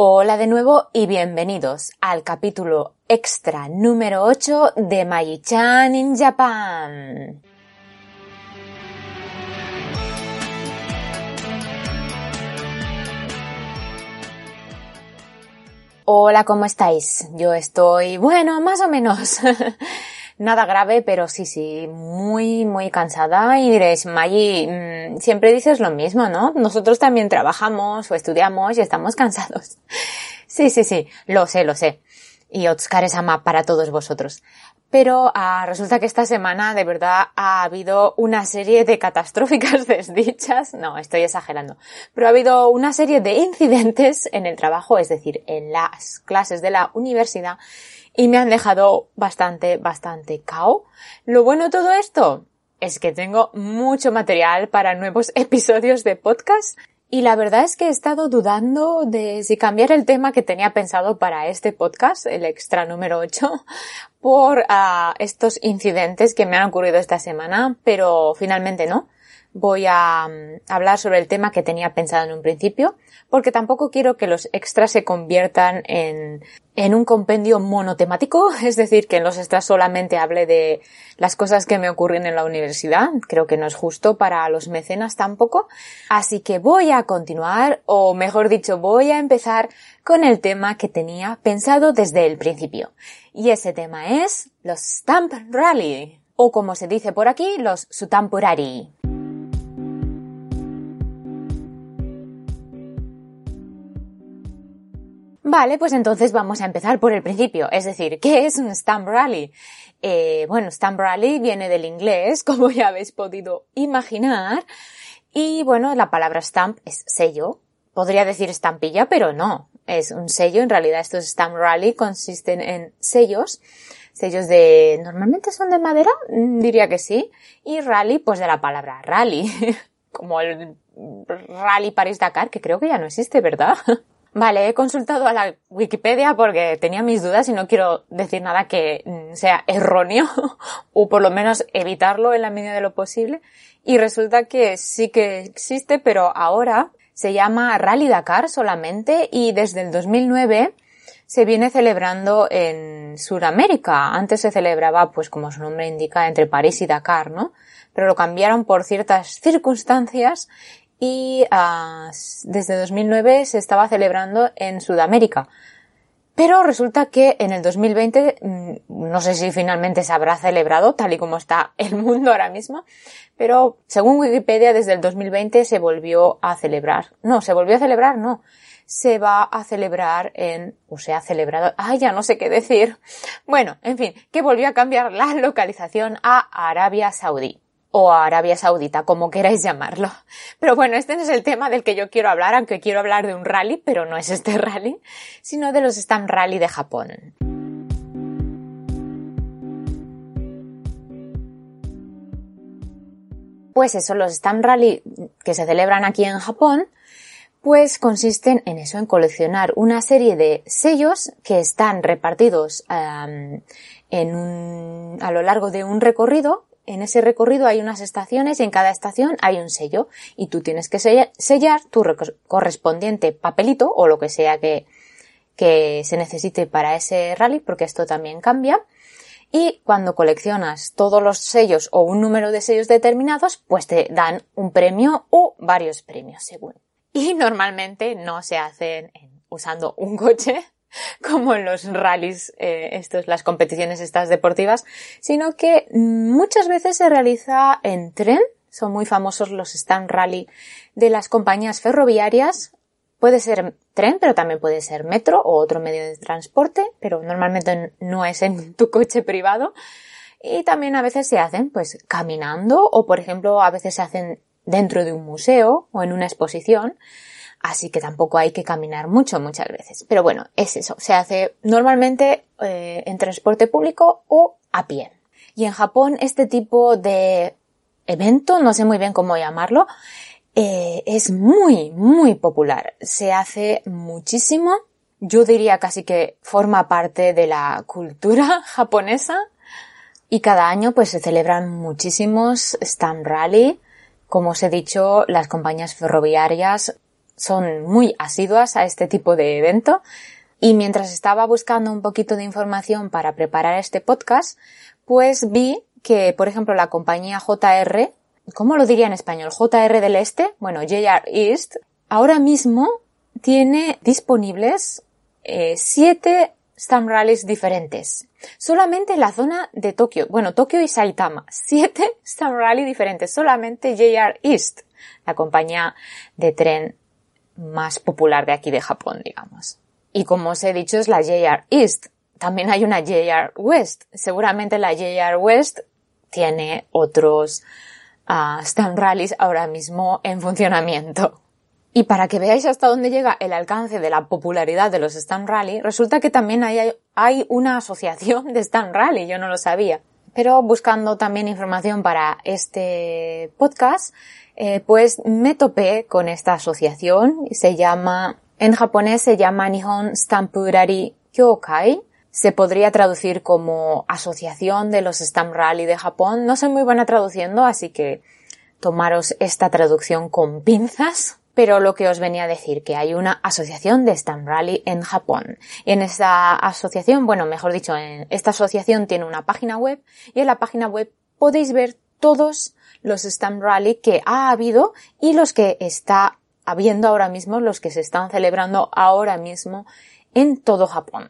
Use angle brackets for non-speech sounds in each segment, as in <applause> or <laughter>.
Hola de nuevo y bienvenidos al capítulo extra número 8 de Mayi-chan in Japan. Hola, ¿cómo estáis? Yo estoy, bueno, más o menos. <laughs> Nada grave, pero sí, sí, muy, muy cansada. Y diréis, Maggie, mmm, siempre dices lo mismo, ¿no? Nosotros también trabajamos o estudiamos y estamos cansados. <laughs> sí, sí, sí, lo sé, lo sé. Y Otskar Sama para todos vosotros. Pero ah, resulta que esta semana de verdad ha habido una serie de catastróficas <laughs> desdichas. No, estoy exagerando. Pero ha habido una serie de incidentes en el trabajo, es decir, en las clases de la universidad, y me han dejado bastante, bastante cao. Lo bueno de todo esto es que tengo mucho material para nuevos <laughs> episodios de podcast y la verdad es que he estado dudando de si cambiar el tema que tenía pensado para este podcast, el extra número 8, por uh, estos incidentes que me han ocurrido esta semana, pero finalmente no. Voy a um, hablar sobre el tema que tenía pensado en un principio, porque tampoco quiero que los extras se conviertan en en un compendio monotemático, <laughs> es decir, que en los extras solamente hable de las cosas que me ocurren en la universidad. Creo que no es justo para los mecenas tampoco. Así que voy a continuar, o mejor dicho, voy a empezar con el tema que tenía pensado desde el principio. Y ese tema es los Stamp Rally, o como se dice por aquí, los Sutampurari. Vale, pues entonces vamos a empezar por el principio. Es decir, ¿qué es un Stamp Rally? Eh, bueno, Stamp Rally viene del inglés, <laughs> como ya habéis podido imaginar. Y bueno, la palabra stamp es sello. Podría decir estampilla, pero no. Es un sello. En realidad estos Stamp Rally consisten en sellos. Sellos de, normalmente son de madera, mm, diría que sí. Y rally, pues de la palabra rally. <laughs> Como el Rally París-Dakar, que creo que ya no existe, ¿verdad? <laughs> Vale, he consultado a la Wikipedia porque tenía mis dudas y no quiero decir nada que mm, sea erróneo <laughs> o por lo menos evitarlo en la medida de lo posible. Y resulta que sí que existe, pero ahora se llama Rally Dakar solamente y desde el 2009 se viene celebrando en Sudamérica. Antes se celebraba, pues como su nombre indica, entre París y Dakar, ¿no? Pero lo cambiaron por ciertas circunstancias y uh, desde 2009 se estaba celebrando en Sudamérica. Pero resulta que en el 2020, mm, no sé si finalmente se habrá celebrado, tal y como está el mundo ahora mismo, pero según Wikipedia, desde el 2020 se volvió a celebrar. No, se volvió a celebrar, no. Se va a celebrar en, o se ha celebrado, ay, ya no sé qué decir. Bueno, en fin, que volvió a cambiar la localización a Arabia Saudí o a Arabia Saudita, como queráis llamarlo. Pero bueno, este no es el tema del que yo quiero hablar, aunque quiero hablar de un rally, pero no es este <laughs> rally, sino de los Stamp Rally de Japón. Pues eso, los Stamp Rally que se celebran aquí en Japón, pues consisten en eso, en coleccionar una serie de sellos que están repartidos en un, a lo largo de un recorrido en ese recorrido hay unas estaciones y en cada estación hay un sello y tú tienes que sellar tu correspondiente papelito o lo que sea que, que se necesite para ese rally porque esto también cambia. Y cuando coleccionas todos los sellos o un número de sellos determinados, pues te dan un premio o varios premios según. Y normalmente no se hacen usando un coche, <laughs> como en los rallies, eh, estos, las competiciones estas deportivas, sino que muchas veces se realiza en tren. Son muy famosos los stand rally de las compañías ferroviarias. Puede ser tren, pero también puede ser metro o otro medio de transporte, pero normalmente no es en tu coche privado. Y también a veces se hacen pues caminando o por ejemplo a veces se hacen dentro de un museo o en una exposición así que tampoco hay que caminar mucho muchas veces. Pero bueno, es eso, se hace normalmente eh, en transporte público o a pie. Y en Japón este tipo de evento, no sé muy bien cómo llamarlo, eh, es muy, muy popular. Se hace muchísimo. Yo diría casi que forma parte de la cultura <laughs> japonesa. Y cada año pues se celebran muchísimos Stamp Rally. Como os he dicho, las compañías ferroviarias son muy asiduas a este tipo de evento. Y mientras estaba buscando un poquito de información para preparar este podcast, pues vi que, por ejemplo, la compañía JR, ¿cómo lo diría en español? JR del Este, bueno, JR East, ahora mismo tiene disponibles eh, siete Stamp Rallies diferentes. Solamente en la zona de Tokio, bueno, Tokio y Saitama, <laughs> siete Stamp Rally diferentes, solamente JR East, la compañía de tren más popular de aquí de Japón, digamos. Y como os he dicho, es la JR East. También hay una JR West. Seguramente la JR West tiene otros uh, stamp rallies ahora mismo en funcionamiento. Y para que veáis hasta dónde llega el alcance de la popularidad de los Stamp Rally, resulta que también hay, hay una asociación de Stamp Rally, yo no lo sabía. Pero buscando también información para este podcast, eh, pues me topé con esta asociación, se llama, en japonés se llama Nihon Stampurari Kyokai, se podría traducir como Asociación de los Stamp Rally de Japón. No soy muy buena traduciendo, así que tomaros esta traducción con pinzas. Pero lo que os venía a decir, que hay una asociación de Stamp Rally en Japón. En esta asociación, bueno, mejor dicho, en esta asociación tiene una página web y en la página web podéis ver todos los Stamp Rally que ha habido y los que está habiendo ahora mismo, los que se están celebrando ahora mismo en todo Japón.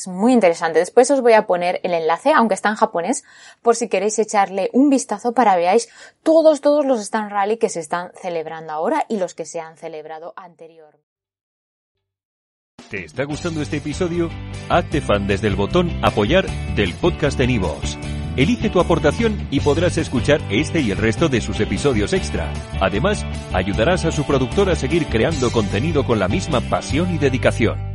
Es muy interesante. Después os voy a poner el enlace, aunque está en japonés, por si queréis echarle un vistazo para veáis todos, todos los stand rally que se están celebrando ahora y los que se han celebrado anterior. ¿Te está gustando este episodio? Hazte fan desde el botón apoyar del podcast de Nivos. Elige tu aportación y podrás escuchar este y el resto de sus episodios extra. Además, ayudarás a su productor a seguir creando contenido con la misma pasión y dedicación.